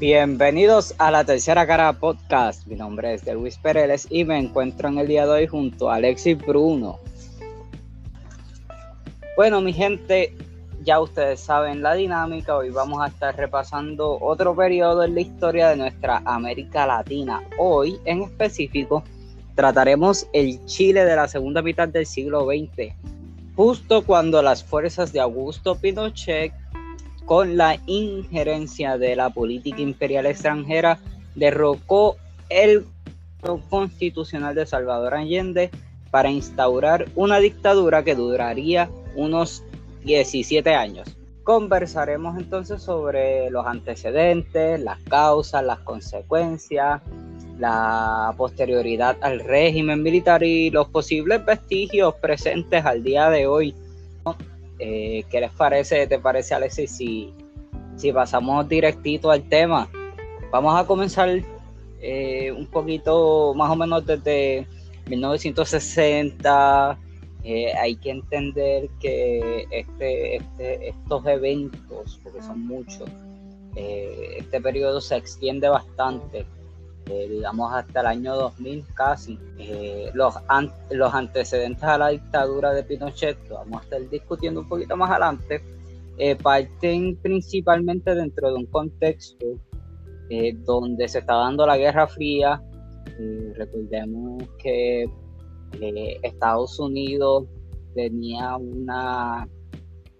Bienvenidos a la tercera cara podcast. Mi nombre es Luis Pérez y me encuentro en el día de hoy junto a Alexis Bruno. Bueno, mi gente, ya ustedes saben la dinámica. Hoy vamos a estar repasando otro periodo en la historia de nuestra América Latina. Hoy, en específico, trataremos el Chile de la segunda mitad del siglo XX, justo cuando las fuerzas de Augusto Pinochet con la injerencia de la política imperial extranjera, derrocó el constitucional de Salvador Allende para instaurar una dictadura que duraría unos 17 años. Conversaremos entonces sobre los antecedentes, las causas, las consecuencias, la posterioridad al régimen militar y los posibles vestigios presentes al día de hoy eh, ¿Qué les parece? ¿Te parece, Alexis? Si, si pasamos directito al tema. Vamos a comenzar eh, un poquito más o menos desde 1960. Eh, hay que entender que este, este, estos eventos, porque son muchos, este periodo se extiende bastante eh, digamos hasta el año 2000 casi, eh, los, los antecedentes a la dictadura de Pinochet, vamos a estar discutiendo un poquito más adelante, eh, parten principalmente dentro de un contexto donde se está dando la Guerra Fría. recordemos que Estados Unidos tenía una,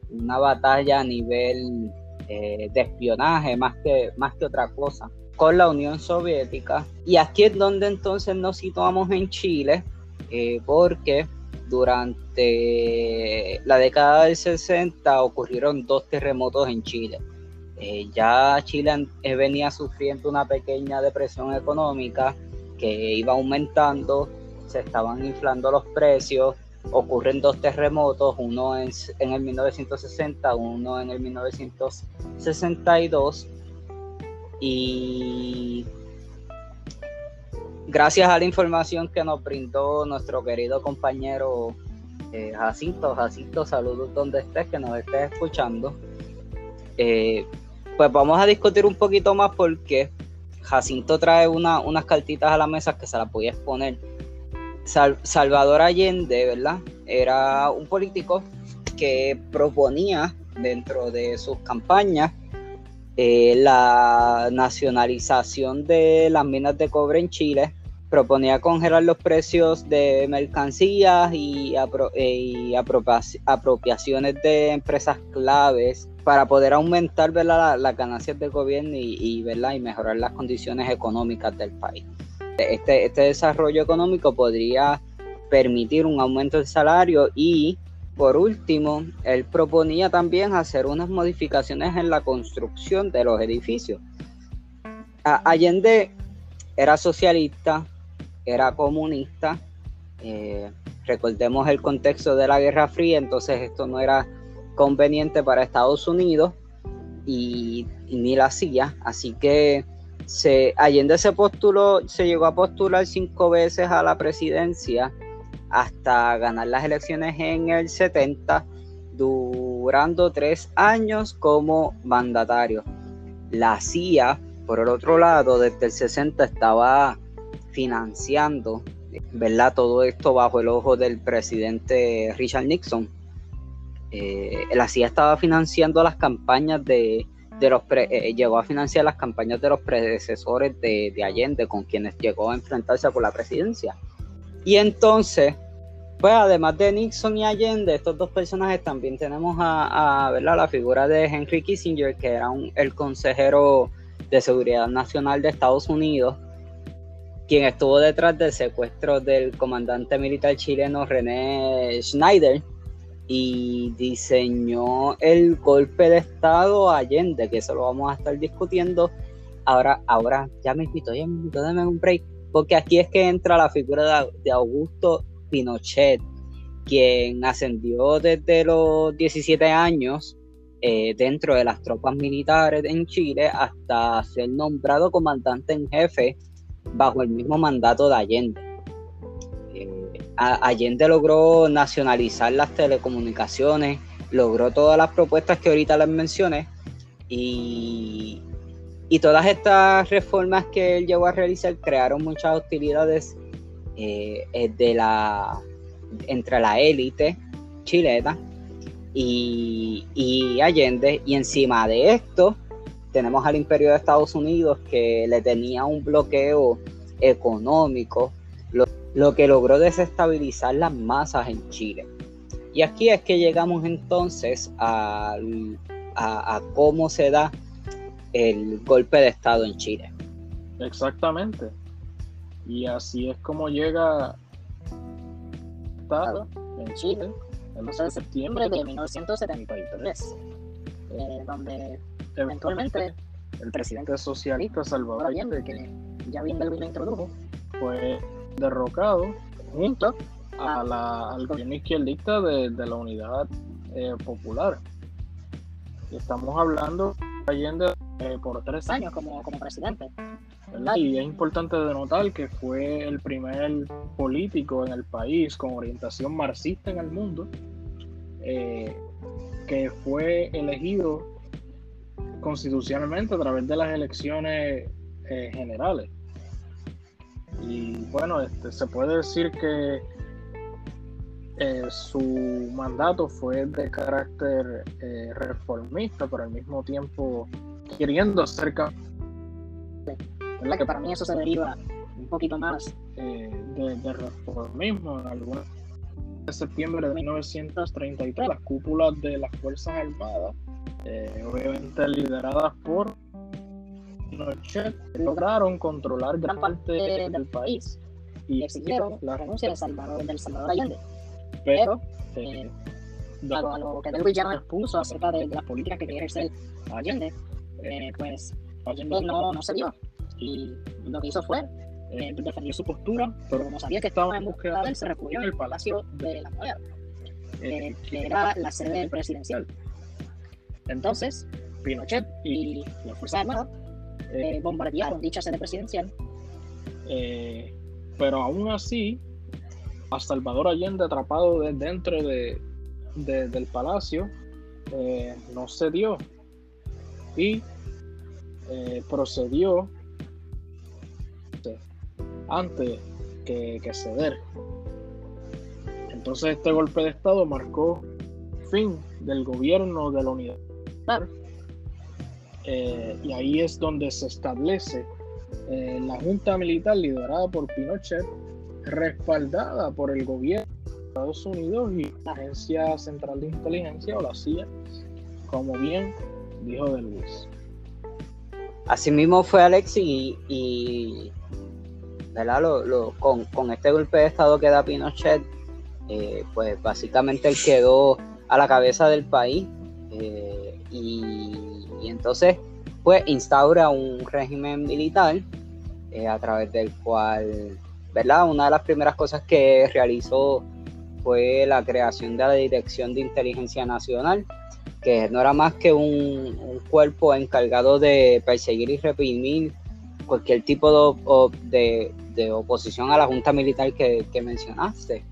una batalla a nivel de espionaje más que, más que otra cosa con la Unión Soviética. Y aquí es donde entonces nos situamos en Chile, eh, porque durante la década del 60 ocurrieron dos terremotos en Chile. Eh, ya Chile eh, venía sufriendo una pequeña depresión económica que iba aumentando, se estaban inflando los precios, ocurren dos terremotos, uno en, en el 1960, uno en el 1962 y gracias a la información que nos brindó nuestro querido compañero eh, Jacinto, Jacinto, saludos donde estés, que nos estés escuchando. Eh, pues vamos a discutir un poquito más porque Jacinto trae unas cartitas a la mesa que se las voy a exponer. Salvador Allende, ¿verdad? Era un político que proponía dentro de sus campañas eh, la nacionalización de las minas de cobre en Chile proponía congelar los precios de mercancías y, eh, apropiaciones de empresas claves para poder aumentar las ganancias del gobierno y, mejorar las condiciones económicas del país. Este, este desarrollo económico podría permitir un aumento del salario y por último, él proponía también hacer unas modificaciones en la construcción de los edificios. Allende era socialista, era comunista, eh, recordemos el contexto de la Guerra Fría, entonces esto no era conveniente para Estados Unidos y, ni la CIA, así que Allende se postuló, se llegó a postular cinco veces a la presidencia hasta ganar las elecciones en el 70, durando tres años como mandatario. La CIA, por el otro lado, desde el 60 estaba financiando, ¿verdad? Todo esto bajo el ojo del presidente Richard Nixon. Eh, la CIA estaba financiando las campañas de, los eh, llegó a financiar las campañas de los predecesores de, de Allende con quienes llegó a enfrentarse por la presidencia y entonces, pues además de Nixon y Allende, estos dos personajes también tenemos a, la figura de Henry Kissinger, que era el consejero de seguridad nacional de Estados Unidos, quien estuvo detrás del secuestro del comandante militar chileno René Schneider y diseñó el golpe de Estado a Allende, que eso lo vamos a estar discutiendo. Ahora, ahora ya me invito, ya me invito, dame un break porque aquí es que entra la figura de, Augusto Pinochet, quien ascendió desde los 17 años eh, dentro de las tropas militares en Chile hasta ser nombrado comandante en jefe bajo el mismo mandato de Allende. Eh, Allende logró nacionalizar las telecomunicaciones, logró todas las propuestas que ahorita les mencioné y y todas estas reformas que él llegó a realizar crearon muchas hostilidades eh, eh, entre la élite chilena y, y, Allende. Y encima de esto, tenemos al imperio de Estados Unidos que le tenía un bloqueo económico, lo, lo que logró desestabilizar las masas en Chile. Y aquí es que llegamos entonces a, cómo se da el golpe de Estado en Chile. Exactamente. Y así es como llega Estado en Chile el 12 de septiembre de 1973, eh, donde eventualmente el presidente socialista Salvador Allende, que ya bien lo introdujo, fue derrocado junto a la, al gobierno izquierdista de, de la Unidad eh, Popular. estamos hablando de Allende eh, por tres años como, como presidente. Y es importante denotar que fue el primer político en el país con orientación marxista en el mundo eh, que fue elegido constitucionalmente a través de las elecciones generales. Y bueno, este, se puede decir que eh, su mandato fue de carácter eh, reformista, pero al mismo tiempo queriendo ser ¿verdad? que para mí eso se deriva un poquito más eh, de, reformismo en alguna de septiembre de 1933 las cúpulas de las fuerzas armadas obviamente lideradas por Pinochet lograron controlar gran parte del país y exigieron la renuncia de Salvador, del Salvador Allende. Pero, eh, dado a lo que Del Villano expuso acerca de, las políticas que quería ejercer Allende, eh, pues no, no se dio. Y lo que hizo fue eh, defender su postura, pero como sabía que estaba en búsqueda de él, se el Palacio de la Moneda, eh, que era la sede presidencial. Entonces, Pinochet y las Fuerzas Armadas eh, bombardearon dicha sede presidencial. Eh, pero aún así, a Salvador Allende atrapado dentro de, del palacio, eh, no cedió y procedió antes que, ceder. Entonces este golpe de Estado marcó fin del gobierno de la unidad eh, y ahí es donde se establece eh, la Junta Militar liderada por Pinochet, respaldada por el gobierno de Estados Unidos y la Agencia Central de Inteligencia o la CIA, como bien dijo de Luis. Asimismo fue Alex y, con, este golpe de Estado que da Pinochet, eh, pues básicamente él quedó a la cabeza del país y y entonces, pues instaura un régimen militar eh, a través del cual, ¿verdad? Una de las primeras cosas que realizó fue la creación de la Dirección de Inteligencia Nacional, que no era más que un, cuerpo encargado de perseguir y reprimir cualquier tipo de, oposición a la junta militar que, mencionaste.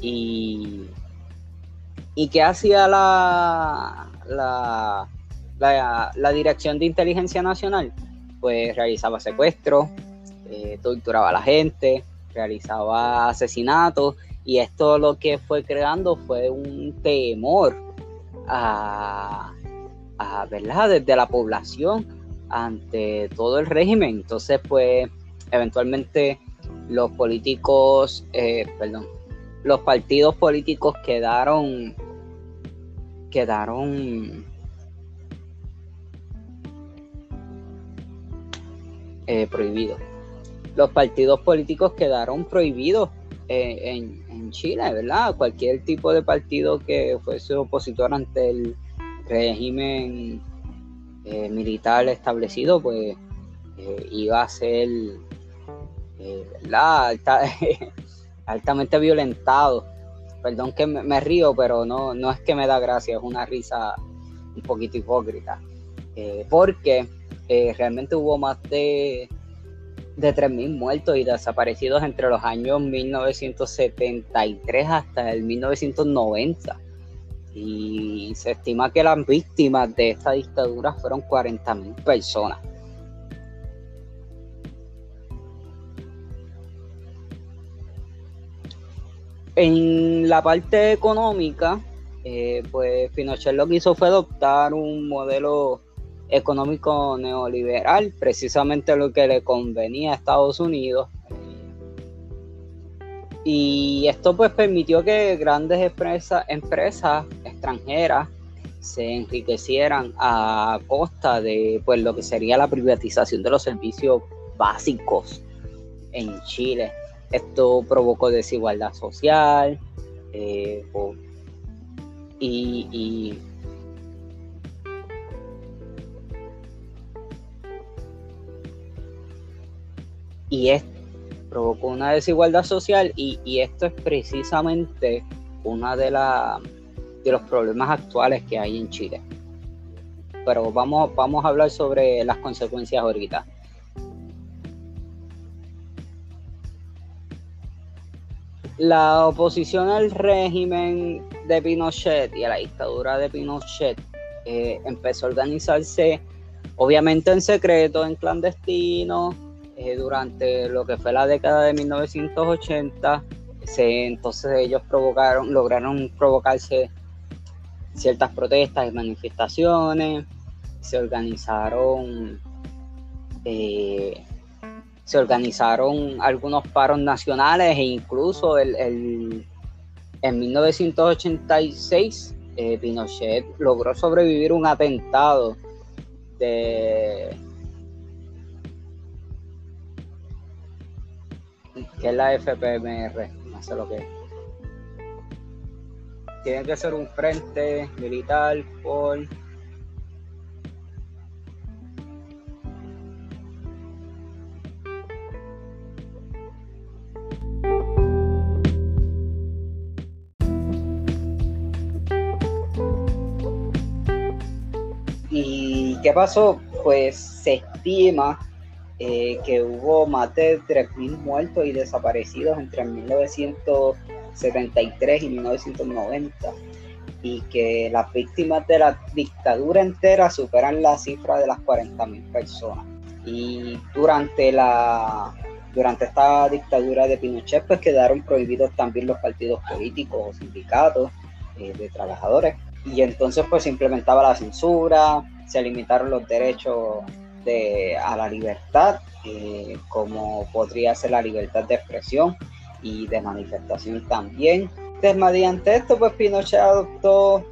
Y, y qué hacía la, la, la, Dirección de Inteligencia Nacional pues realizaba secuestros, eh, torturaba a la gente, realizaba asesinatos y esto lo que fue creando fue un temor a, ¿verdad? desde la población ante todo el régimen. Entonces, pues, eventualmente los políticos, eh, perdón, los partidos políticos quedaron, quedaron eh, prohibido. Los partidos políticos quedaron prohibidos eh, en, Chile, ¿verdad? Cualquier tipo de partido que fuese opositor ante el régimen eh, militar establecido, pues iba a ser altamente violentado. Perdón que me, río, pero no, no es que me da gracia, es una risa un poquito hipócrita. porque eh, realmente hubo más de, de 3.000 muertos y desaparecidos entre los años 1973 hasta el 1990. Y se estima que las víctimas de esta dictadura fueron 40.000 personas. En la parte económica, eh, pues Pinochet lo que hizo fue adoptar un modelo económico neoliberal, precisamente lo que le convenía a Estados Unidos. Y esto pues permitió que grandes empresas, empresas extranjeras se enriquecieran a costa de pues lo que sería la privatización de los servicios básicos en Chile. Esto provocó desigualdad social eh, y y esto provocó una desigualdad social y, y, esto es precisamente una de, de los problemas actuales que hay en Chile. Pero vamos, vamos a hablar sobre las consecuencias ahorita. La oposición al régimen de Pinochet y a la dictadura de Pinochet eh, empezó a organizarse obviamente en secreto, en clandestino, eh, durante lo que fue la década de 1980, entonces ellos provocaron, lograron provocarse ciertas protestas y manifestaciones, se organizaron, eh, se organizaron algunos paros nacionales e incluso el, en 1986 eh, Pinochet logró sobrevivir un atentado de que es la FPMR, no sé lo que. Tiene que ser un frente militar por ¿Y qué pasó? Pues se estima eh, que hubo más de 3.000 muertos y desaparecidos entre 1973 y 1990 y que las víctimas de la dictadura entera superan la cifra de las 40.000 personas. Y durante la durante esta dictadura de Pinochet pues quedaron prohibidos también los partidos políticos o sindicatos eh, de trabajadores y entonces pues se implementaba la censura, se limitaron los derechos a la libertad, eh, como podría ser la libertad de expresión y de manifestación también. Entonces, esto, pues Pinochet adoptó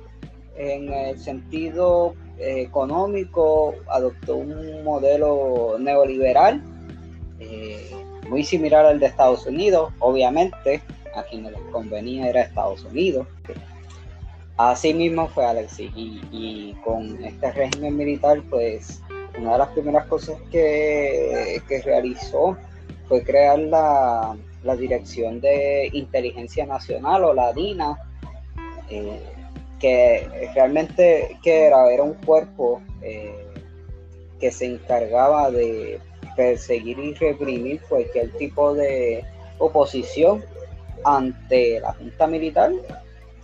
en el sentido eh, económico, adoptó un modelo neoliberal eh, muy similar al de Estados Unidos, obviamente, a quien les convenía era Estados Unidos. Así mismo fue Alexis y, y con este régimen militar pues una de las primeras cosas que, realizó fue crear la, Dirección de Inteligencia Nacional o la DINA, eh, que realmente que era, era un cuerpo eh, que se encargaba de perseguir y reprimir cualquier tipo de oposición ante la Junta Militar,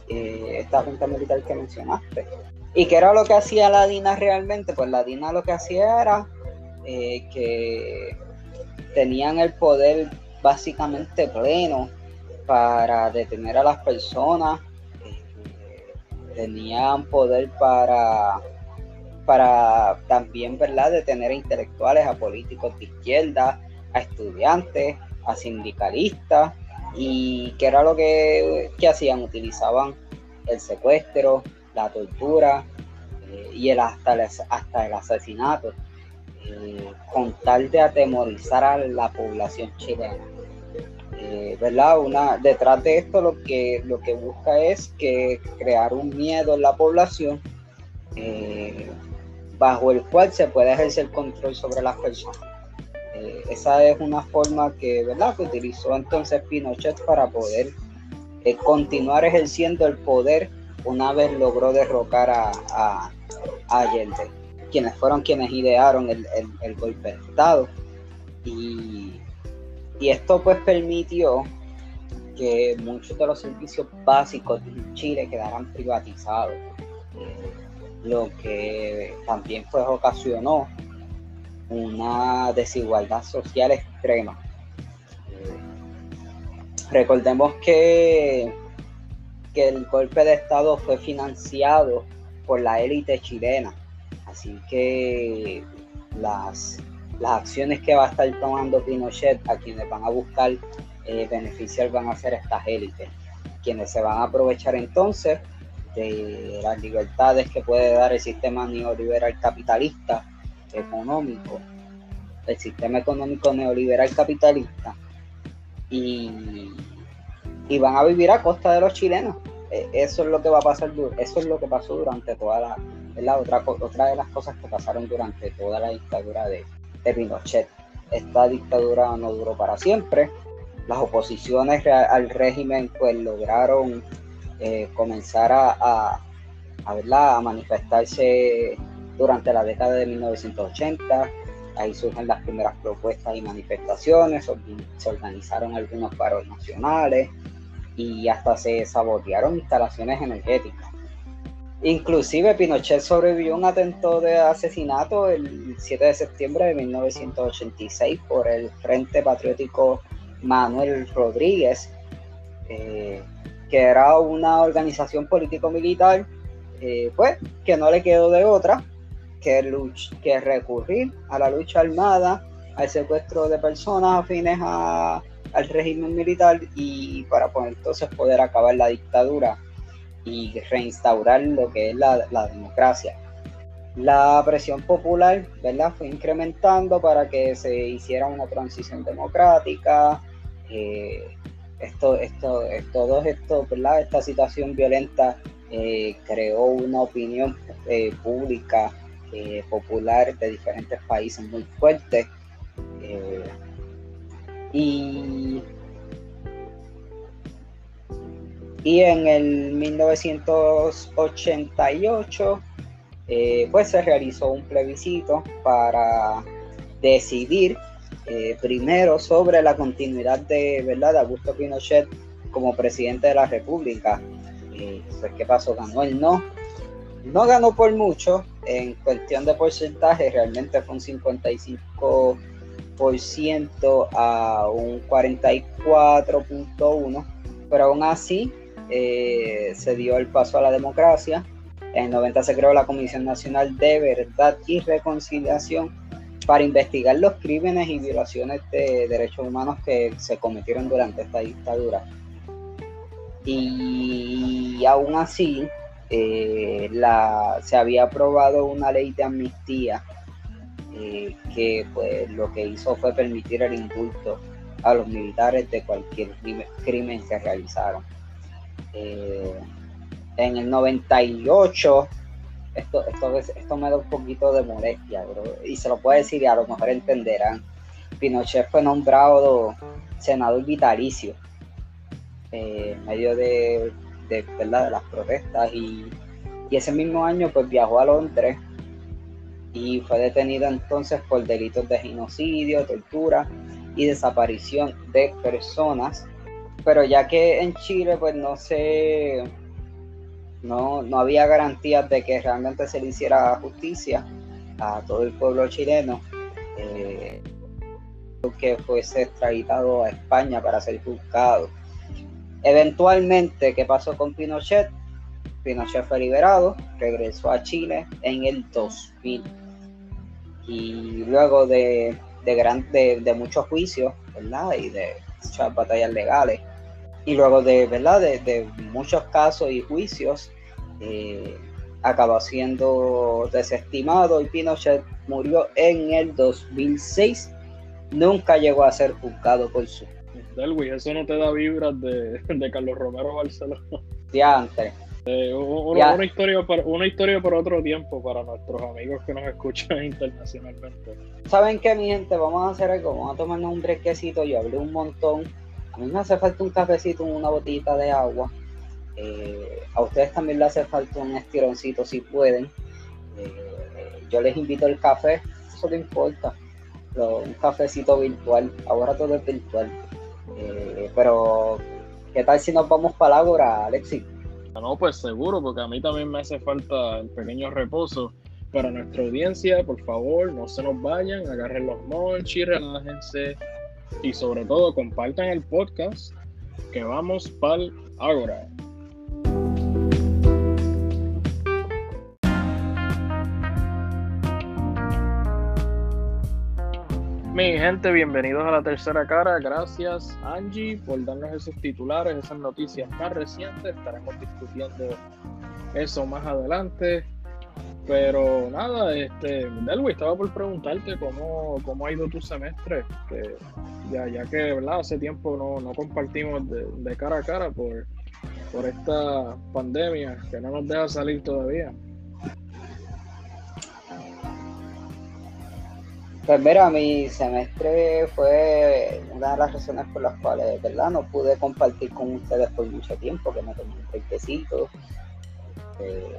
eh, esta Junta Militar que mencionaste. ¿Y qué era lo que hacía la DINA realmente? Pues la DINA lo que hacía era eh, que tenían el poder básicamente pleno para detener a las personas, eh, tenían poder para, para también, ¿verdad?, detener a intelectuales, a políticos de izquierda, a estudiantes, a sindicalistas, y qué era lo que, que hacían, utilizaban el secuestro, la tortura eh, y el hasta, el, hasta el asesinato, eh, con tal de atemorizar a la población chilena. Eh, ¿verdad? Una, detrás de esto lo que, lo que busca es que crear un miedo en la población bajo el cual se puede ejercer control sobre las personas. esa es una forma que, ¿verdad? que utilizó entonces Pinochet para poder continuar ejerciendo el poder una vez logró derrocar a, Allende, quienes fueron quienes idearon el, golpe de Estado. Y, esto pues permitió que muchos de los servicios básicos de Chile quedaran privatizados, lo que también pues ocasionó una desigualdad social extrema. Recordemos que, que el golpe de Estado fue financiado por la élite chilena. Así que las, las acciones que va a estar tomando Pinochet, a quienes van a buscar eh, beneficiar, van a ser estas élites, quienes se van a aprovechar entonces de las libertades que puede dar el sistema neoliberal capitalista económico, el sistema económico neoliberal capitalista, y, y van a vivir a costa de los chilenos. E, eso es lo que va a pasar, eso es lo que pasó durante toda la, la otra, otra de las cosas que pasaron durante toda la dictadura de, de Pinochet. Esta dictadura no duró para siempre. Las oposiciones al régimen pues lograron eh, comenzar a, a, a, manifestarse durante la década de 1980. Ahí surgen las primeras propuestas y manifestaciones, se organizaron algunos paros nacionales y hasta se sabotearon instalaciones energéticas. Inclusive Pinochet sobrevivió a un atentado de asesinato el 7 de septiembre de 1986 por el Frente Patriótico Manuel Rodríguez, eh, que era una organización político-militar, eh, pues que no le quedó de otra que, que recurrir a la lucha armada, al secuestro de personas afines al régimen militar y para poder entonces poder acabar la dictadura y reinstaurar lo que es la, democracia. La presión popular ¿verdad? fue incrementando para que se hiciera una transición democrática. Eh, esto, esto, todo esto, ¿verdad? esta situación violenta eh, creó una opinión eh, pública popular de diferentes países muy fuerte. Y y en el 1988 eh, pues se realizó un plebiscito para decidir eh, primero sobre la continuidad de, ¿verdad? de Augusto Pinochet como presidente de la República. Eh, pues, ¿Qué pasó? Ganó el no. No ganó por mucho, en cuestión de porcentaje realmente fue un 55% a un 44.1%, pero aún así eh, se dio el paso a la democracia. En 90 se creó la Comisión Nacional de Verdad y Reconciliación para investigar los crímenes y violaciones de derechos humanos que se cometieron durante esta dictadura. Y aún así, eh, la, se había aprobado una ley de amnistía que pues, lo que hizo fue permitir el indulto a los militares de cualquier crimen que realizaron. Eh, en el 98, esto, esto, esto me da un poquito de molestia, y se lo puedo decir y a lo mejor entenderán. Pinochet fue nombrado senador vitalicio eh, en medio de, de las protestas y, y, ese mismo año pues viajó a Londres y fue detenido entonces por delitos de genocidio, tortura y desaparición de personas pero ya que en Chile pues no se no, no había garantías de que realmente se le hiciera justicia a todo el pueblo chileno eh, que fuese extraditado a España para ser juzgado eventualmente ¿qué pasó con Pinochet? Pinochet fue liberado regresó a Chile en el 2000 y luego de, de, de muchos juicios ¿verdad? y de muchas batallas legales y luego de, ¿verdad? de, muchos casos y juicios, eh, acabó siendo desestimado y Pinochet murió en el 2006. Nunca llegó a ser juzgado por su. Delwi, eso no te da vibras de, Carlos Romero Barcelona. Ya antes. Eh, una, historia para, una historia por otro tiempo para nuestros amigos que nos escuchan internacionalmente. ¿Saben qué, mi gente? Vamos a hacer algo. Vamos a tomarnos un brequecito. Yo hablé un montón a mí me hace falta un cafecito, una botita de agua. Eh, a ustedes también les hace falta un estironcito si pueden. Eh, yo les invito el café, eso no importa. un cafecito virtual, ahora todo es virtual. Pero, ¿qué tal si nos vamos para la hora, Alexi? No, pues seguro, porque a mí también me hace falta el pequeño reposo. Para nuestra audiencia, por favor, no se nos vayan, agarren los monchis, relájense, y sobre todo compartan el podcast que vamos pa'l Ágora. Mi gente, bienvenidos a la tercera cara. Gracias Angie por darnos esos titulares, esas noticias más recientes. Estaremos discutiendo eso más adelante. Pero nada, este, Delwy, estaba por preguntarte cómo, cómo ha ido tu semestre, ya, ya que ¿verdad? hace tiempo no, no compartimos de, de, cara a cara por, por esta pandemia que no nos deja salir todavía. Pues mira, mi semestre fue una de las razones por las cuales, ¿verdad? No pude compartir con ustedes por mucho tiempo, que me tomé un requisito. Eh,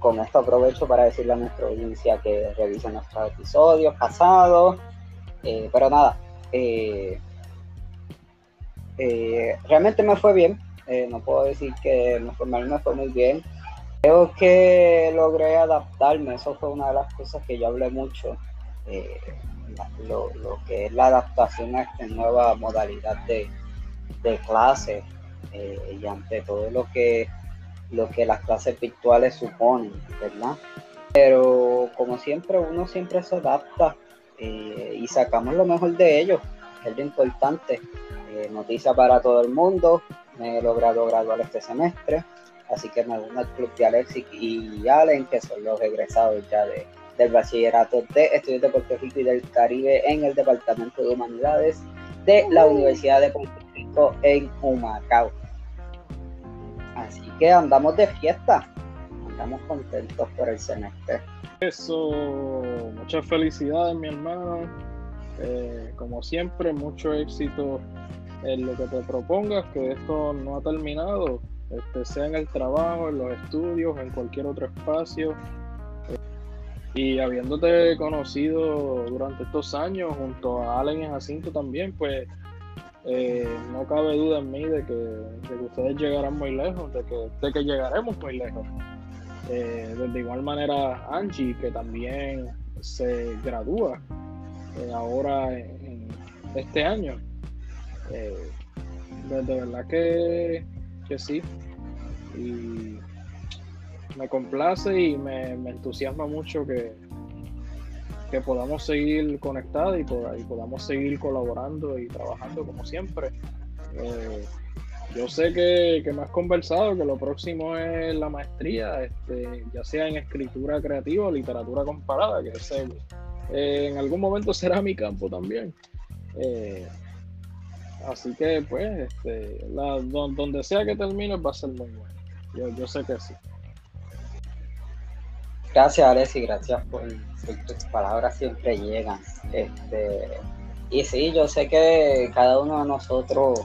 con esto aprovecho para decirle a nuestra audiencia que revise nuestros episodios pasados. Eh, pero nada, eh, eh, realmente me fue bien. no puedo decir que me fue mal, me fue muy bien. Creo que logré adaptarme, eso fue una de las cosas que yo hablé mucho. Lo, que es la adaptación a esta nueva modalidad de, de clase y ante todo lo que lo que las clases virtuales suponen, ¿verdad? Pero como siempre, uno siempre se adapta eh, y sacamos lo mejor de ellos, es lo importante. Eh, noticia para todo el mundo, me he logrado graduar este semestre, así que me uno al club de Alexis y Allen, que son los egresados ya de, del bachillerato de estudios de Puerto Rico y del Caribe en el Departamento de Humanidades de la Universidad de Puerto Rico en Humacao. Así que andamos de fiesta, andamos contentos por el semestre. Eso, muchas felicidades mi hermano. Eh, como siempre, mucho éxito en lo que te propongas, que esto no ha terminado, este, sea en el trabajo, en los estudios, en cualquier otro espacio. Y habiéndote conocido durante estos años, junto a Allen y Jacinto también, pues eh, no cabe duda en mí de que, ustedes llegarán muy lejos, de que, de que llegaremos muy lejos. Eh, de igual manera, Angie, que también se gradúa eh, ahora en, este año. de, verdad que, que, sí. Y me complace y me entusiasma mucho que, que podamos seguir conectados y, podamos seguir colaborando y trabajando como siempre. Eh, yo sé que, que, me has conversado que lo próximo es la maestría, este, ya sea en escritura creativa o literatura comparada, que ese, eh, en algún momento será mi campo también. Eh, así que, pues, este, donde sea que termine va a ser muy bueno. Yo, yo sé que sí. Gracias, Alex, y gracias por, tus palabras, siempre llegan. Este, y sí, yo sé que cada uno de nosotros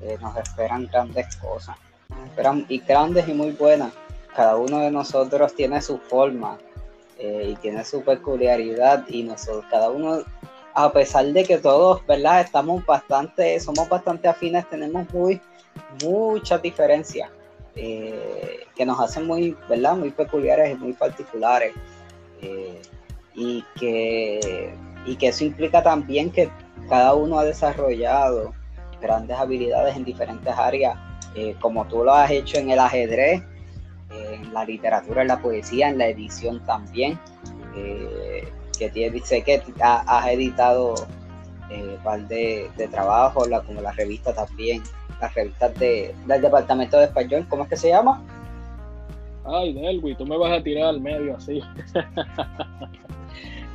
eh, nos esperan grandes cosas, esperan, y grandes y muy buenas. Cada uno de nosotros tiene su forma eh, y tiene su peculiaridad, y nosotros, cada uno, a pesar de que todos, ¿verdad? Estamos bastante, somos bastante afines, tenemos muy, muchas diferencias eh, que nos hacen muy, ¿verdad? Muy peculiares y muy particulares. Eh, y, que, y que eso implica también que cada uno ha desarrollado grandes habilidades en diferentes áreas, eh, como tú lo has hecho en el ajedrez, en la literatura, en la poesía, en la edición también, que tiene, sé que has editado un par de, de trabajos, la, como la revista también las revistas de, del Departamento de Español, ¿cómo es que se llama? Ay, Delwi, tú me vas a tirar al medio así.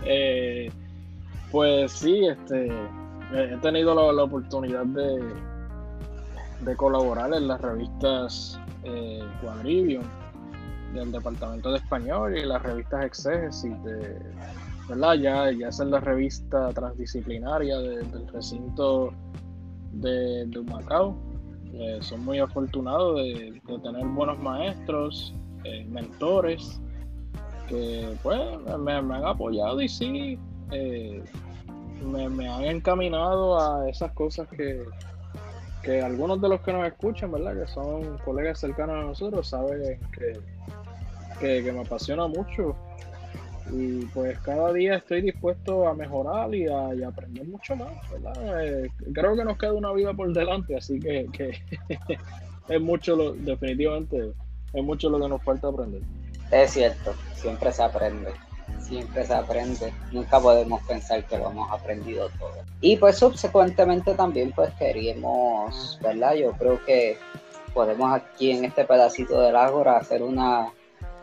Eh, pues sí, este, he tenido la, oportunidad de, de colaborar en las revistas eh, del Departamento de Español y las revistas Exégesis de, ¿verdad? Ya, ya es la revista transdisciplinaria del recinto de, de Macao eh, son muy afortunados de, tener buenos maestros, eh, mentores, que pues me, han apoyado y sí, eh, me, han encaminado a esas cosas que, que algunos de los que nos escuchan, ¿verdad? Que son colegas cercanos a nosotros, saben que, que, me apasiona mucho y pues cada día estoy dispuesto a mejorar y a, aprender mucho más, ¿verdad? Eh, creo que nos queda una vida por delante, así que, es mucho, lo, definitivamente, es mucho lo que nos falta aprender. Es cierto, siempre se aprende, siempre se aprende, nunca podemos pensar que lo hemos aprendido todo. Y pues subsecuentemente también pues queríamos, ¿verdad? Yo creo que podemos aquí en este pedacito del ágora hacer una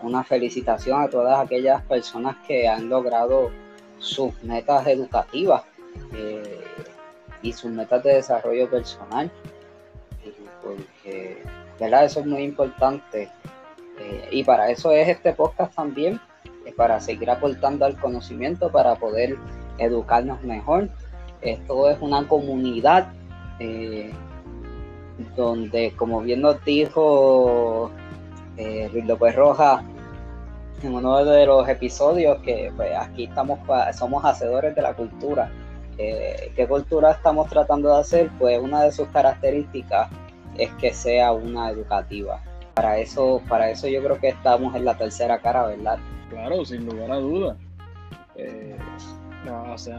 una felicitación a todas aquellas personas que han logrado sus metas educativas eh, y sus metas de desarrollo personal. Porque, ¿verdad? Eso es muy importante. Eh, y para eso es este podcast también, para seguir aportando al conocimiento, para poder educarnos mejor. Esto es una comunidad eh, donde, como bien nos dijo eh, Luis López Rojas en uno de los episodios que pues, aquí estamos somos hacedores de la cultura. Eh, ¿Qué cultura estamos tratando de hacer? Pues una de sus características es que sea una educativa. Para eso, para eso yo creo que estamos en la tercera cara, ¿verdad? Claro, sin lugar a dudas. Eh,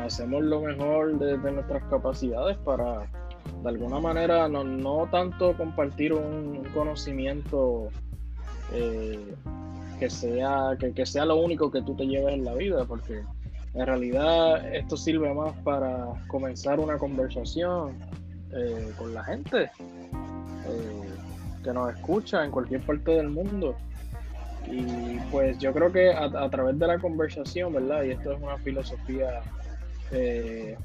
hacemos lo mejor de, nuestras capacidades para, de alguna manera, no, no tanto compartir un conocimiento eh, que sea, que, sea lo único que tú te lleves en la vida, porque en realidad esto sirve más para comenzar una conversación eh, con la gente eh, que nos escucha en cualquier parte del mundo. Y pues yo creo que a, través de la conversación, ¿verdad? Y esto es una filosofía eh,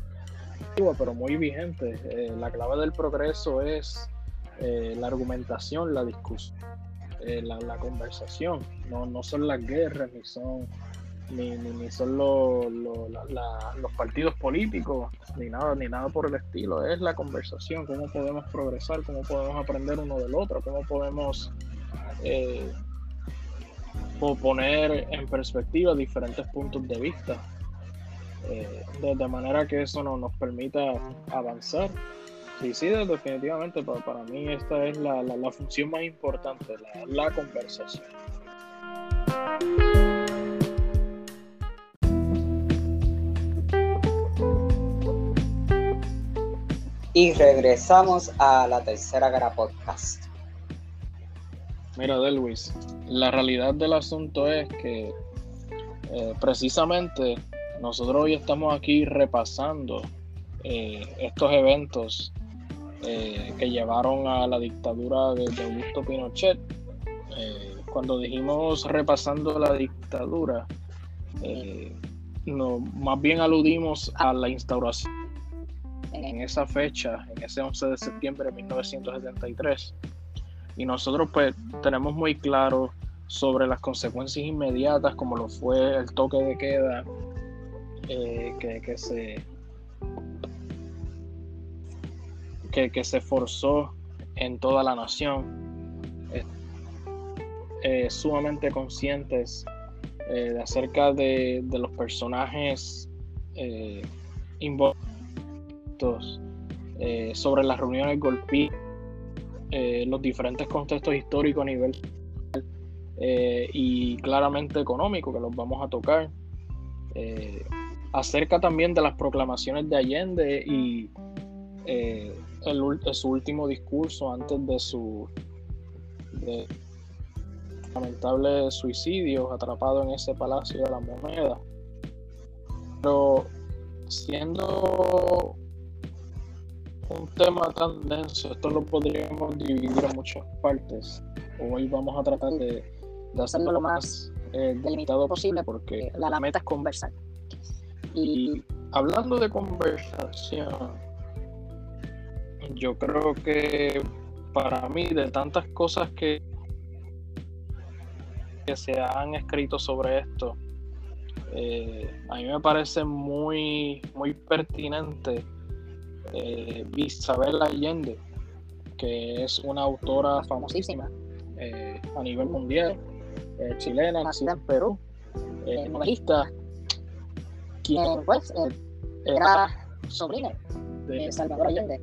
pero muy vigente. la clave del progreso es la argumentación, la discusión eh, la, conversación, no, no son las guerras, ni son ni, ni, son los partidos políticos, ni nada, ni nada por el estilo, es la conversación, cómo podemos progresar, cómo podemos aprender uno del otro, cómo podemos eh, poner en perspectiva diferentes puntos de vista, eh, de, manera que eso no, nos permita avanzar Sí, sí, definitivamente para, para mí esta es la, la, función más importante, la, la conversación. Y regresamos a la tercera cara podcast. Mira, Delwis, la realidad del asunto es que eh, precisamente nosotros hoy estamos aquí repasando eh, estos eventos eh, que llevaron a la dictadura de, Augusto Pinochet. Eh, cuando dijimos repasando la dictadura, eh, no, más bien aludimos a la instauración en esa fecha, en ese 11 de septiembre de 1973. Y nosotros pues tenemos muy claro sobre las consecuencias inmediatas, como lo fue el toque de queda que, que, se, que, se forzó en toda la nación, eh, sumamente conscientes eh, de acerca de, los personajes eh, eh, sobre las reuniones golpistas, los diferentes contextos históricos a nivel y claramente económico que los vamos a tocar. acerca también de las proclamaciones de Allende y el, su último discurso antes de su lamentable suicidio atrapado en ese palacio de la moneda. Pero siendo un tema tan denso, esto lo podríamos dividir en muchas partes. Hoy vamos a tratar de, hacerlo lo más eh, delimitado posible porque la meta es conversar. Y hablando de conversación, yo creo que para mí, de tantas cosas que, que se han escrito sobre esto, eh, a mí me parece muy, muy pertinente eh, Isabel Allende, que es una autora famosísima. eh, a nivel mundial, eh, chilena, nacida en Perú, novelista, quien pues era sobrina de Salvador Allende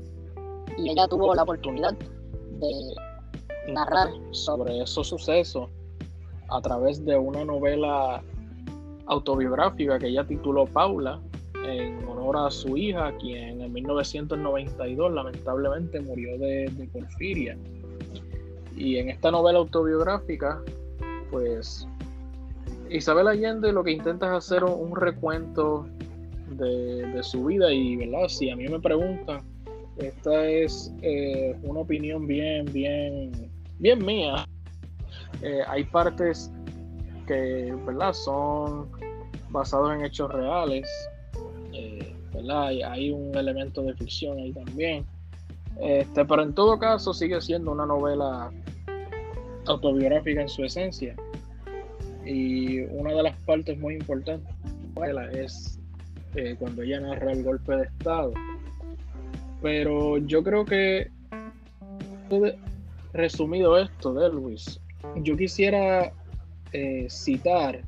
y ella tuvo la oportunidad de narrar sobre esos sucesos a través de una novela autobiográfica que ella tituló Paula, en honor a su hija, quien en 1992 lamentablemente murió de, porfiria. Y en esta novela autobiográfica, pues Isabel Allende lo que intenta es hacer un, recuento de, su vida y, ¿verdad? Si a mí me preguntan, esta es eh, una opinión bien, bien, bien mía. Eh, hay partes que, ¿verdad? Son basados en hechos reales hay un elemento de ficción ahí también. Este, pero en todo caso sigue siendo una novela autobiográfica en su esencia. Y una de las partes muy importantes es eh, cuando ella narra el golpe de Estado. Pero yo creo que, resumido esto de Luis, yo quisiera eh, citar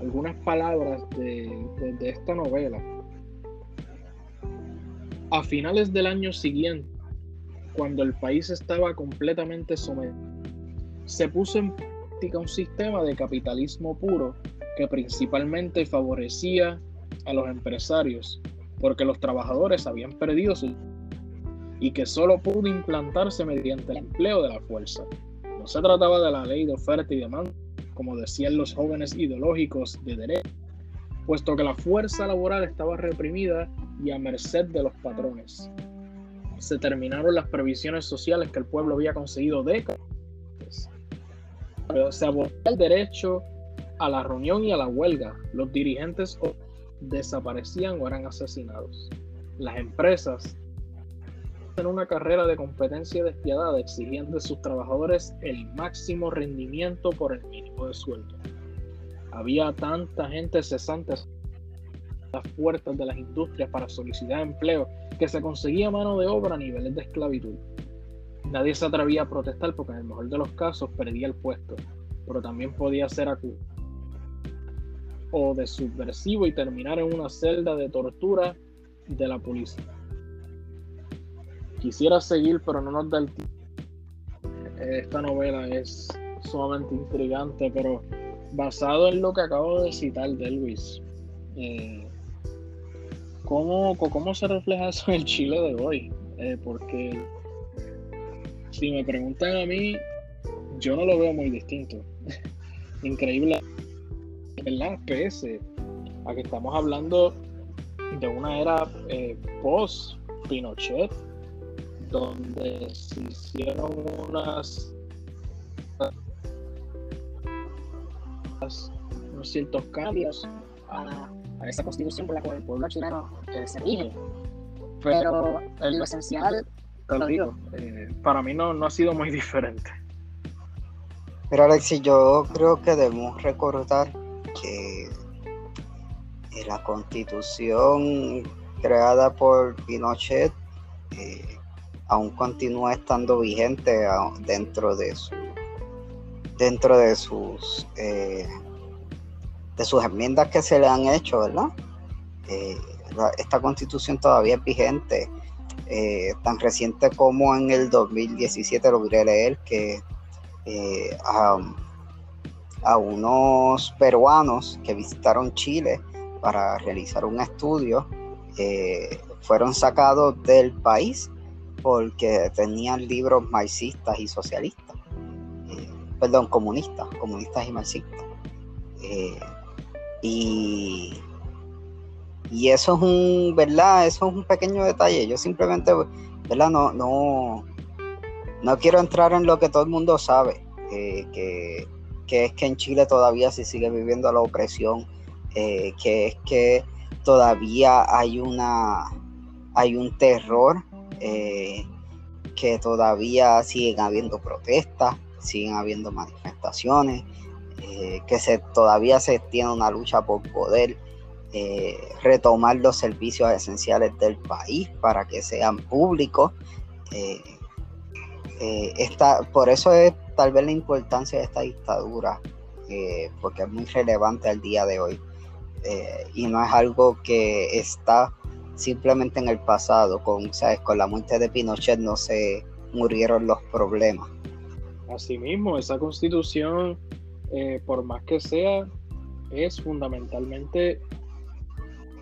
algunas palabras de, de esta novela. A finales del año siguiente, cuando el país estaba completamente sometido, se puso en práctica un sistema de capitalismo puro que principalmente favorecía a los empresarios, porque los trabajadores habían perdido su y que solo pudo implantarse mediante el empleo de la fuerza. No se trataba de la ley de oferta y demanda, como decían los jóvenes ideológicos de derecho, puesto que la fuerza laboral estaba reprimida y a merced de los patrones. Se terminaron las previsiones sociales que el pueblo había conseguido décadas. Se abolió el derecho a la reunión y a la huelga. Los dirigentes desaparecían o eran asesinados. Las empresas en una carrera de competencia despiadada exigiendo de sus trabajadores el máximo rendimiento por el mínimo de sueldo. Había tanta gente cesante las puertas de las industrias para solicitar empleo que se conseguía mano de obra a niveles de esclavitud. Nadie se atrevía a protestar porque en el mejor de los casos perdía el puesto, pero también podía ser acusado o de subversivo y terminar en una celda de tortura de la policía. Quisiera seguir, pero no nos da el tiempo. Esta novela es sumamente intrigante, pero basado en lo que acabo de citar de Luis, eh, ¿cómo, ¿cómo se refleja eso en el Chile de hoy? Eh, porque si me preguntan a mí, yo no lo veo muy distinto. Increíble, ¿verdad? Pese a que estamos hablando de una era eh, post-Pinochet, donde se hicieron unas unos ciertos cambios a, a esa constitución por la cual el pueblo chileno eh, se rige. Pero en lo esencial, eh, para mí no, no ha sido muy diferente. Pero Alexis, yo creo que debemos recordar que la constitución creada por Pinochet eh, aún continúa estando vigente dentro de su dentro de sus eh, de sus enmiendas que se le han hecho, ¿verdad? Eh, esta constitución todavía es vigente, tan reciente como en el 2017 lo a leer que a, a, unos peruanos que visitaron Chile para realizar un estudio fueron sacados del país porque tenían libros marxistas y socialistas perdón, comunistas, comunistas y marxistas. Eh, y, y eso es un, ¿verdad? Eso es un pequeño detalle. Yo simplemente, ¿verdad? No, no, no quiero entrar en lo que todo el mundo sabe, eh, que, es que en Chile todavía se sigue viviendo la opresión, eh, que es que todavía hay una hay un terror, que todavía siguen habiendo protestas, siguen habiendo manifestaciones, eh, que se, todavía se tiene una lucha por poder eh, retomar los servicios esenciales del país para que sean públicos. Eh, por eso es tal vez la importancia de esta dictadura, porque es muy relevante al día de hoy. y no es algo que está simplemente en el pasado, con, ¿sabes? con la muerte de Pinochet no se murieron los problemas. Asimismo, esa constitución, eh, por más que sea, es fundamentalmente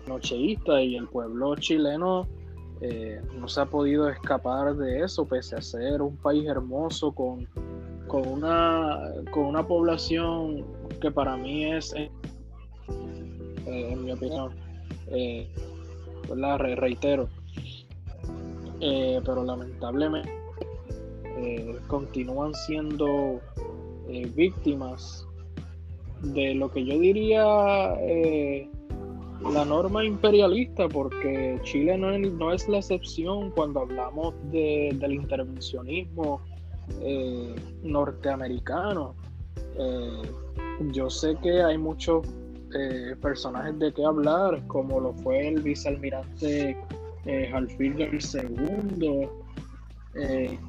nocheísta y el pueblo chileno eh, no se ha podido escapar de eso, pese a ser un país hermoso con, con, una, con una población que para mí es, eh, en mi opinión, eh, la reitero, pero lamentablemente continúan siendo víctimas de lo que yo diría la norma imperialista, porque Chile no es, no es la excepción cuando hablamos del intervencionismo eh, norteamericano. Eh, yo sé que hay muchos eh, personajes de qué hablar, como lo fue el vicealmirante eh, II,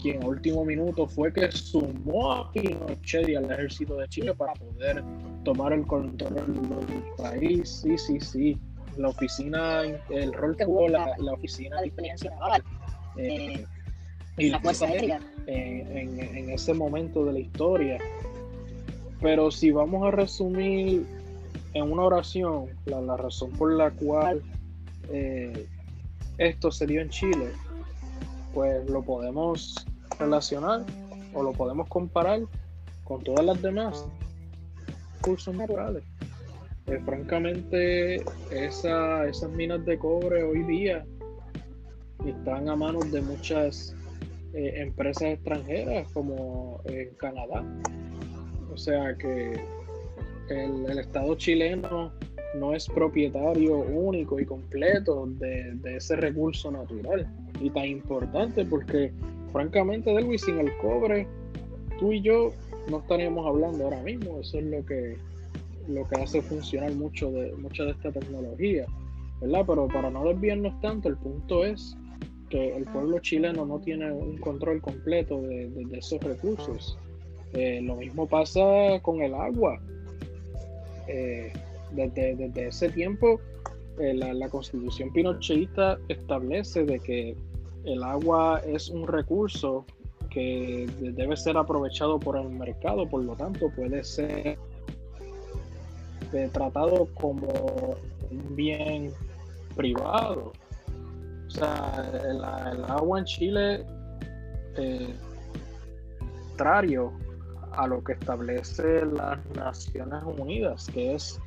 quien a último minuto fue que sumó a Pinochet y al ejército de Chile para poder tomar el control del país. Sí, sí, sí. La oficina, el rol que jugó la, oficina de naval eh, y la Fuerza Aérea en, en, ese momento de la historia. Pero si vamos a resumir en una oración la, la razón por la cual eh, esto se dio en Chile, pues lo podemos relacionar o lo podemos comparar con todas las demás cursos naturales. Eh, francamente, esa, esas minas de cobre hoy día están a manos de muchas eh, empresas extranjeras como en Canadá. O sea que el, el, Estado chileno no es propietario único y completo de, de, ese recurso natural y tan importante porque francamente Delwin sin el cobre tú y yo no estaríamos hablando ahora mismo. Eso es lo que, lo que hace funcionar mucho de, mucha de esta tecnología. ¿verdad? Pero para no desviarnos tanto, el punto es el pueblo chileno no tiene un control completo de, esos recursos. Eh, lo mismo pasa con el agua. Eh, desde, ese tiempo, eh, la, constitución pinochetista establece de que el agua es un recurso que debe ser aprovechado por el mercado, por lo tanto puede ser tratado como un bien privado. O sea, el, agua en Chile, eh, contrario a lo que establece las Naciones Unidas, que es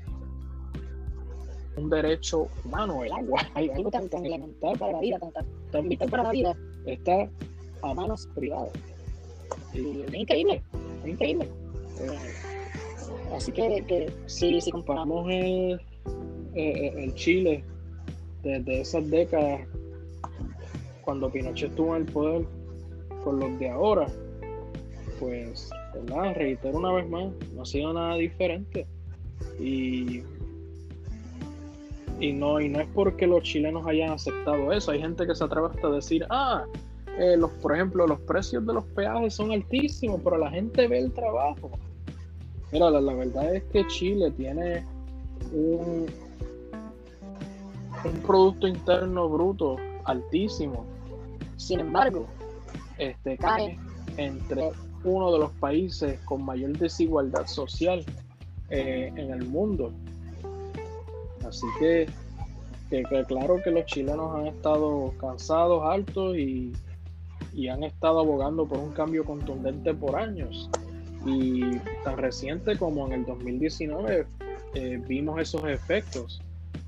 un derecho humano, el agua. Hay algo tan, elemental para la vida, tan vital para la vida, está a manos privadas. Y es increíble, es increíble. Eh, así que, si, si comparamos el, el, Chile desde esas décadas, cuando Pinochet estuvo en el poder, con los de ahora, pues, ¿verdad? Reitero una vez más, no ha sido nada diferente. Y y no, y no es porque los chilenos hayan aceptado eso. Hay gente que se atreve hasta a decir, ah, eh, los, por ejemplo, los precios de los peajes son altísimos, pero la gente ve el trabajo. Mira, la, verdad es que Chile tiene un, un Producto Interno Bruto altísimo. Sin embargo, este cae entre uno de los países con mayor desigualdad social eh, en el mundo. Así que, que, claro que los chilenos han estado cansados, altos y, y han estado abogando por un cambio contundente por años. Y tan reciente como en el 2019 eh, vimos esos efectos.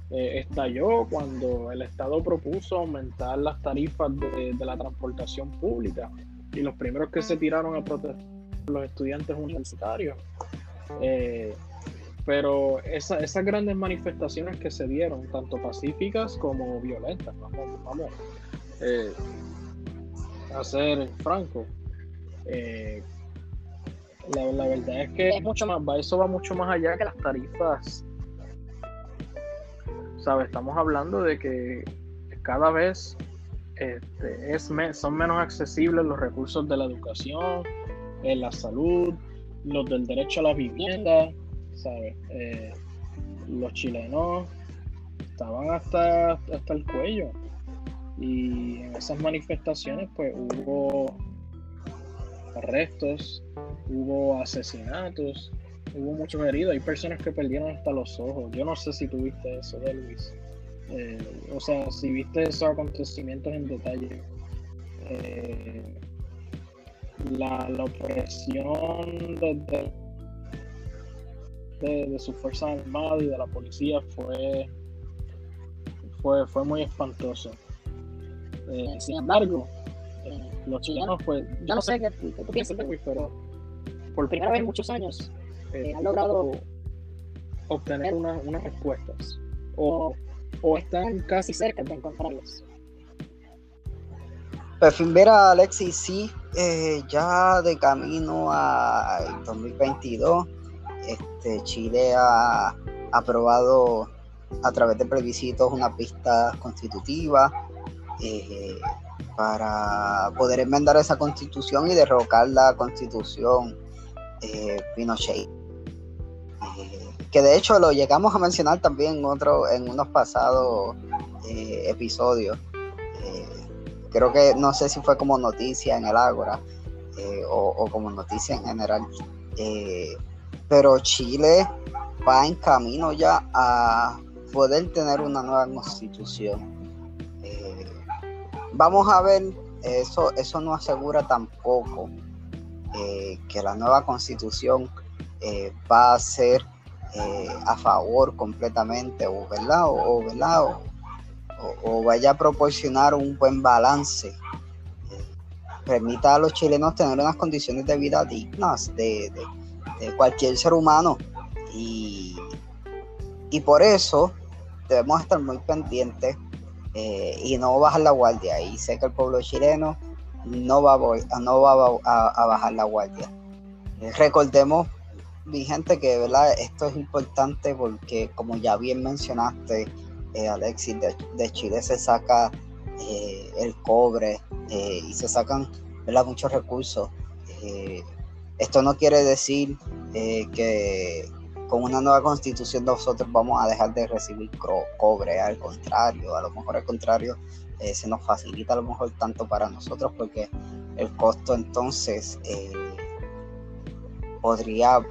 Eh, estalló cuando el Estado propuso aumentar las tarifas de, la transportación pública y los primeros que se tiraron a protestar los estudiantes universitarios. Eh, pero esas grandes manifestaciones que se dieron, tanto pacíficas como violentas, vamos, vamos a ser franco, eh, la, verdad es que es mucho más, eso va mucho más allá que las tarifas. ¿Sabes? Estamos hablando de que cada vez este, es son menos accesibles los recursos de la educación, en la salud, los del derecho a la vivienda, ¿sabes? Eh, los chilenos estaban hasta, hasta el cuello. Y en esas manifestaciones pues hubo arrestos, hubo asesinatos, hubo muchos heridos, hay personas que perdieron hasta los ojos. Yo no sé si tuviste eso de Luis. Eh, o sea, si viste esos acontecimientos en detalle. Eh, la, opresión de, de, su fuerza armada y de la policía fue, fue, fue muy espantoso. Eh, sin embargo, los chilenos, pues, yo no sé qué, tú piensas, pero por primera vez en muchos años eh, han logrado obtener unas respuestas o, o, están casi cerca de encontrarlas. Pues mira, Alexis, sí, eh, ya de camino a 2022, este, Chile ha aprobado a través de plebiscitos una pista constitutiva eh, para poder enmendar esa constitución y derrocar la constitución eh, Pinochet. Eh, que de hecho lo llegamos a mencionar también en, otro, en unos pasados eh, episodios. creo que no sé si fue como noticia en el Ágora o, como noticia en general. pero Chile va en camino ya a poder tener una nueva constitución. vamos a ver, eso, eso no asegura tampoco eh, que la nueva constitución eh, va a ser eh, a favor completamente o, ¿verdad? O, O, vaya a proporcionar un buen balance permita a los chilenos tener unas condiciones de vida dignas de, cualquier ser humano. Y, y, por eso debemos estar muy pendientes y no bajar la guardia. Y sé que el pueblo chileno no va a, no va a, bajar la guardia. Recordemos, mi gente, que ¿verdad? esto es importante porque, como ya bien mencionaste, eh, Alexis, de, Chile se saca eh, el cobre eh, y se sacan ¿verdad? muchos recursos. esto no quiere decir que con una nueva constitución nosotros vamos a dejar de recibir cobre, al contrario, a lo mejor al contrario, se nos facilita a lo mejor tanto para nosotros porque el costo entonces podría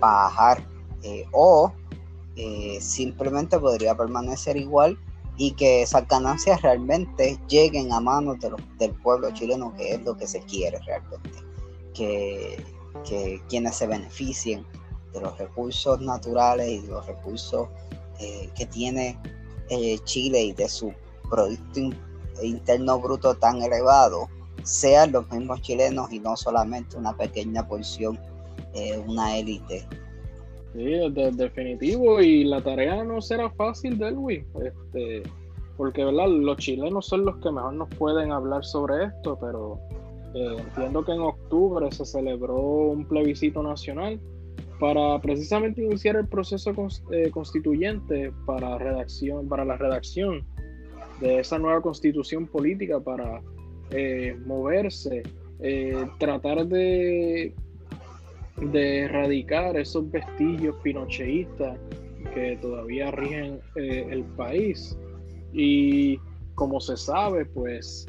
bajar eh, o simplemente podría permanecer igual y que esas ganancias realmente lleguen a manos del pueblo chileno, que es lo que se quiere realmente, que, que quienes se beneficien de los recursos naturales y de los recursos que tiene Chile y de su Producto Interno Bruto tan elevado sean los mismos chilenos y no solamente una pequeña porción, eh, una élite. Sí, de, definitivo, y la tarea no será fácil, Delwi, este, porque ¿verdad? los chilenos son los que mejor nos pueden hablar sobre esto, pero eh, entiendo que en octubre se celebró un plebiscito nacional para precisamente iniciar el proceso eh, constituyente para, redacción, para la redacción de esa nueva constitución política para moverse, tratar de, de erradicar esos vestigios pinocheístas que todavía rigen eh, el país. Y como se sabe, pues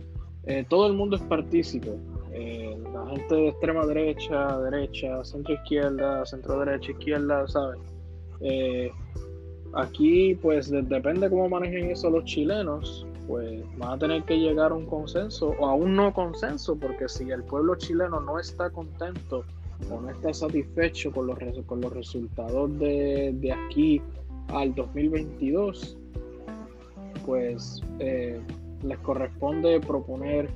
todo el mundo es partícipe. la gente de extrema derecha, derecha, centro izquierda, centro derecha, izquierda, ¿sabes? Aquí, pues depende cómo manejen eso los chilenos, pues van a tener que llegar a un consenso o a un no consenso, porque si el pueblo chileno no está contento o no está satisfecho con los, con los resultados de, aquí al 2022, pues eh, les corresponde proponer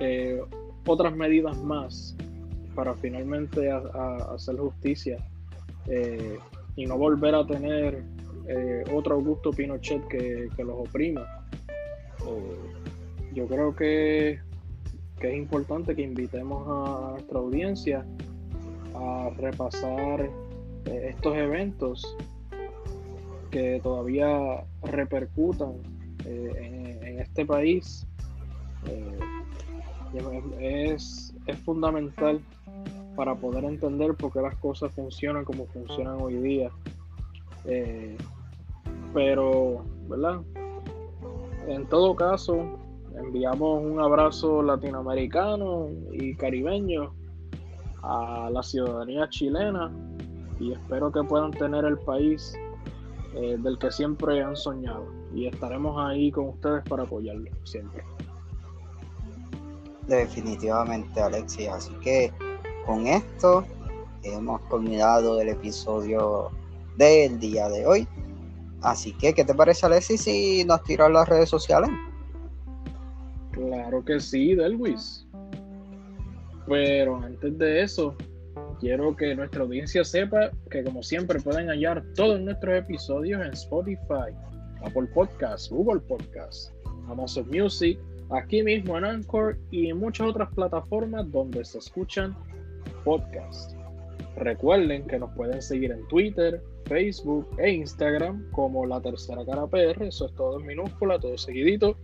eh, otras medidas más para finalmente hacer justicia. Eh, y no volver a tener otro Augusto Pinochet que, los oprima. Yo creo que, es importante que invitemos a nuestra audiencia a repasar eh, estos eventos que todavía repercutan en, este país. es, es fundamental para poder entender por qué las cosas funcionan como funcionan hoy día. Eh, pero, ¿verdad? En todo caso, enviamos un abrazo latinoamericano y caribeño a la ciudadanía chilena y espero que puedan tener el país eh, del que siempre han soñado y estaremos ahí con ustedes para apoyarlos siempre. Definitivamente, Alexis. Así que con esto hemos culminado el episodio del día de hoy. Así que, ¿qué te parece, Alexis, si nos tiras las redes sociales? Claro que sí, Delwis. Pero antes de eso, quiero que nuestra audiencia sepa que como siempre pueden hallar todos nuestros episodios en Spotify, Apple Podcasts, Google Podcasts, Amazon Music, aquí mismo en Anchor y en muchas otras plataformas donde se escuchan podcasts. Recuerden que nos pueden seguir en Twitter, Facebook e Instagram como La Tercera Cara PR, eso es todo en minúscula, todo seguidito,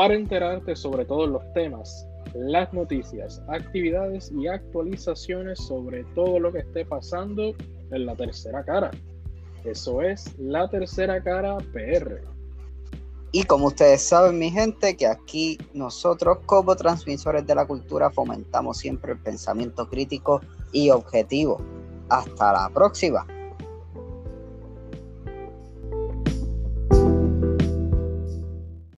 para enterarte sobre todos los temas las noticias, actividades y actualizaciones sobre todo lo que esté pasando en la tercera cara. Eso es la tercera cara PR. Y como ustedes saben, mi gente, que aquí nosotros como transmisores de la cultura fomentamos siempre el pensamiento crítico y objetivo. Hasta la próxima.